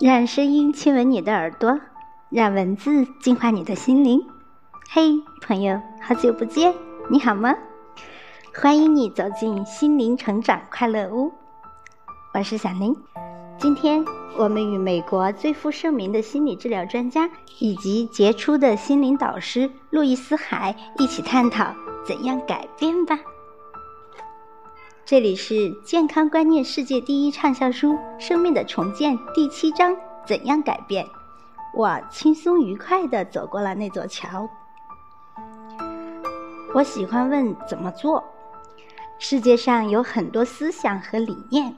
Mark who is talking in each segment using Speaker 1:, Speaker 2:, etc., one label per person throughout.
Speaker 1: 让声音亲吻你的耳朵，让文字净化你的心灵。嘿，朋友，好久不见，你好吗？欢迎你走进心灵成长快乐屋，我是小林。今天我们与美国最负盛名的心理治疗专家以及杰出的心灵导师路易斯·海一起探讨怎样改变吧。这里是健康观念世界第一畅销书《生命的重建》第七章：怎样改变？我轻松愉快地走过了那座桥。我喜欢问怎么做。世界上有很多思想和理念，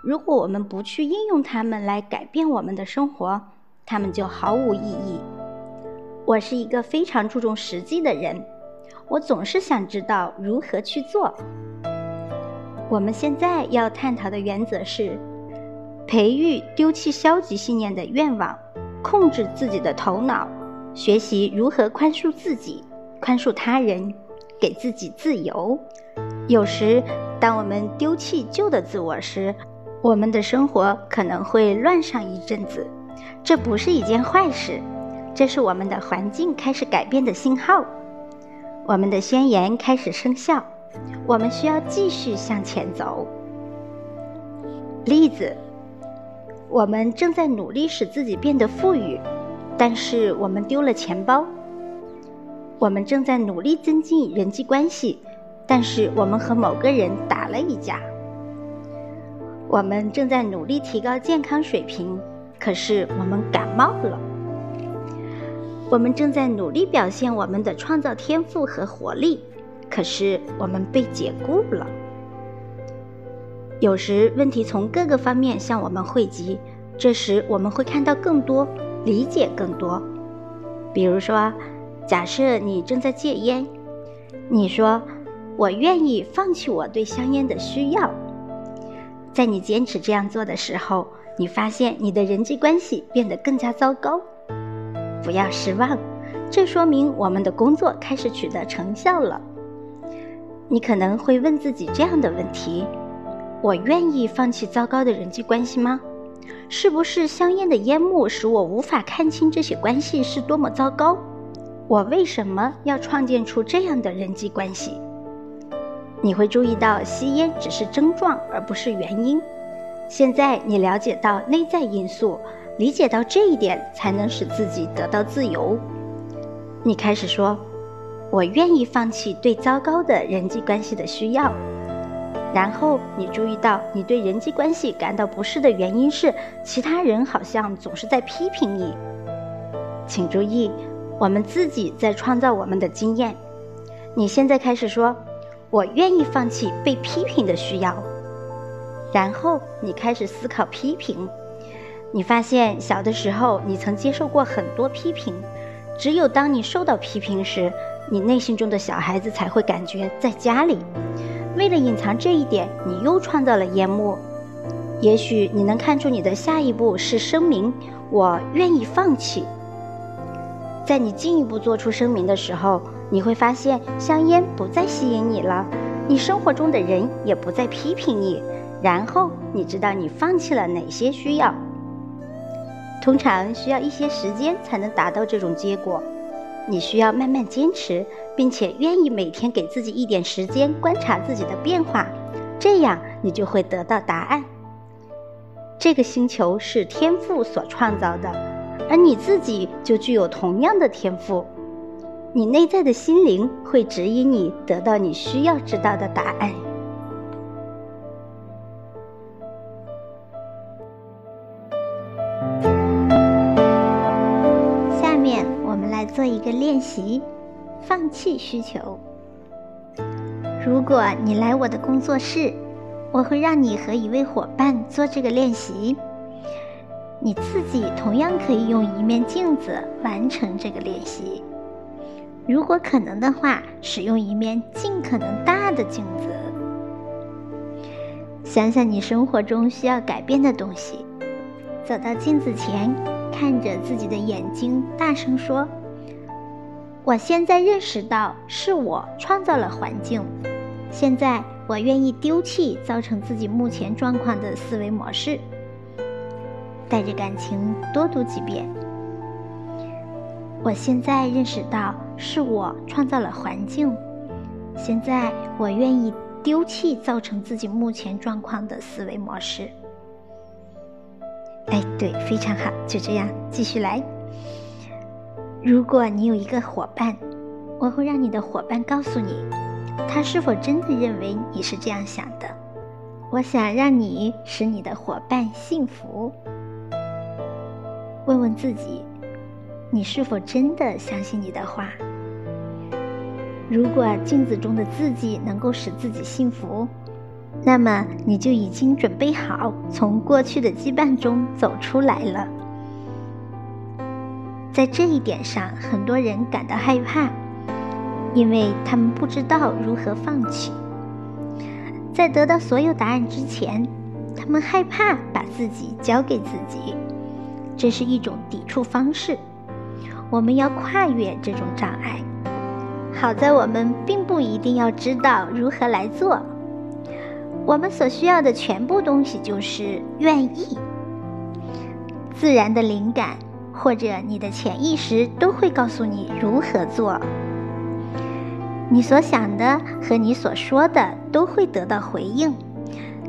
Speaker 1: 如果我们不去应用它们来改变我们的生活，它们就毫无意义。我是一个非常注重实际的人，我总是想知道如何去做。我们现在要探讨的原则是：培育丢弃消极信念的愿望，控制自己的头脑，学习如何宽恕自己、宽恕他人，给自己自由。有时，当我们丢弃旧的自我时，我们的生活可能会乱上一阵子。这不是一件坏事，这是我们的环境开始改变的信号。我们的宣言开始生效。我们需要继续向前走。例子：我们正在努力使自己变得富裕，但是我们丢了钱包；我们正在努力增进人际关系，但是我们和某个人打了一架；我们正在努力提高健康水平，可是我们感冒了；我们正在努力表现我们的创造天赋和活力。可是我们被解雇了。有时问题从各个方面向我们汇集，这时我们会看到更多，理解更多。比如说，假设你正在戒烟，你说：“我愿意放弃我对香烟的需要。”在你坚持这样做的时候，你发现你的人际关系变得更加糟糕。不要失望，这说明我们的工作开始取得成效了。你可能会问自己这样的问题：我愿意放弃糟糕的人际关系吗？是不是香烟的烟幕使我无法看清这些关系是多么糟糕？我为什么要创建出这样的人际关系？你会注意到吸烟只是症状而不是原因。现在你了解到内在因素，理解到这一点，才能使自己得到自由。你开始说。我愿意放弃对糟糕的人际关系的需要。然后你注意到，你对人际关系感到不适的原因是其他人好像总是在批评你。请注意，我们自己在创造我们的经验。你现在开始说：“我愿意放弃被批评的需要。”然后你开始思考批评。你发现小的时候你曾接受过很多批评，只有当你受到批评时。你内心中的小孩子才会感觉在家里。为了隐藏这一点，你又创造了烟幕。也许你能看出你的下一步是声明：“我愿意放弃。”在你进一步做出声明的时候，你会发现香烟不再吸引你了，你生活中的人也不再批评你。然后你知道你放弃了哪些需要。通常需要一些时间才能达到这种结果。你需要慢慢坚持，并且愿意每天给自己一点时间观察自己的变化，这样你就会得到答案。这个星球是天赋所创造的，而你自己就具有同样的天赋。你内在的心灵会指引你得到你需要知道的答案。做一个练习，放弃需求。如果你来我的工作室，我会让你和一位伙伴做这个练习。你自己同样可以用一面镜子完成这个练习。如果可能的话，使用一面尽可能大的镜子。想想你生活中需要改变的东西，走到镜子前，看着自己的眼睛，大声说。我现在认识到是我创造了环境，现在我愿意丢弃造成自己目前状况的思维模式。带着感情多读几遍。我现在认识到是我创造了环境，现在我愿意丢弃造成自己目前状况的思维模式。哎，对，非常好，就这样继续来。如果你有一个伙伴，我会让你的伙伴告诉你，他是否真的认为你是这样想的。我想让你使你的伙伴幸福。问问自己。你是否真的相信你的话？如果镜子中的自己能够使自己幸福，那么你就已经准备好从过去的羁绊中走出来了。在这一点上，很多人感到害怕，因为他们不知道如何放弃。在得到所有答案之前，他们害怕把自己交给自己，这是一种抵触方式。我们要跨越这种障碍。好在我们并不一定要知道如何来做。我们所需要的全部东西就是愿意。自然的灵感或者你的潜意识都会告诉你如何做。你所想的和你所说的都会得到回应。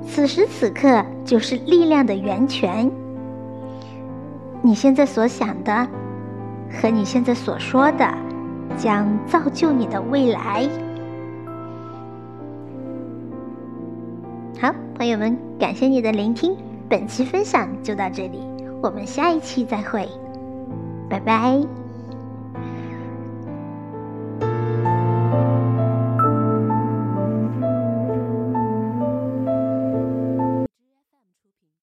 Speaker 1: 此时此刻就是力量的源泉。你现在所想的。和你现在所说的，将造就你的未来。好，朋友们，感谢你的聆听，本期分享就到这里，我们下一期再会，拜拜。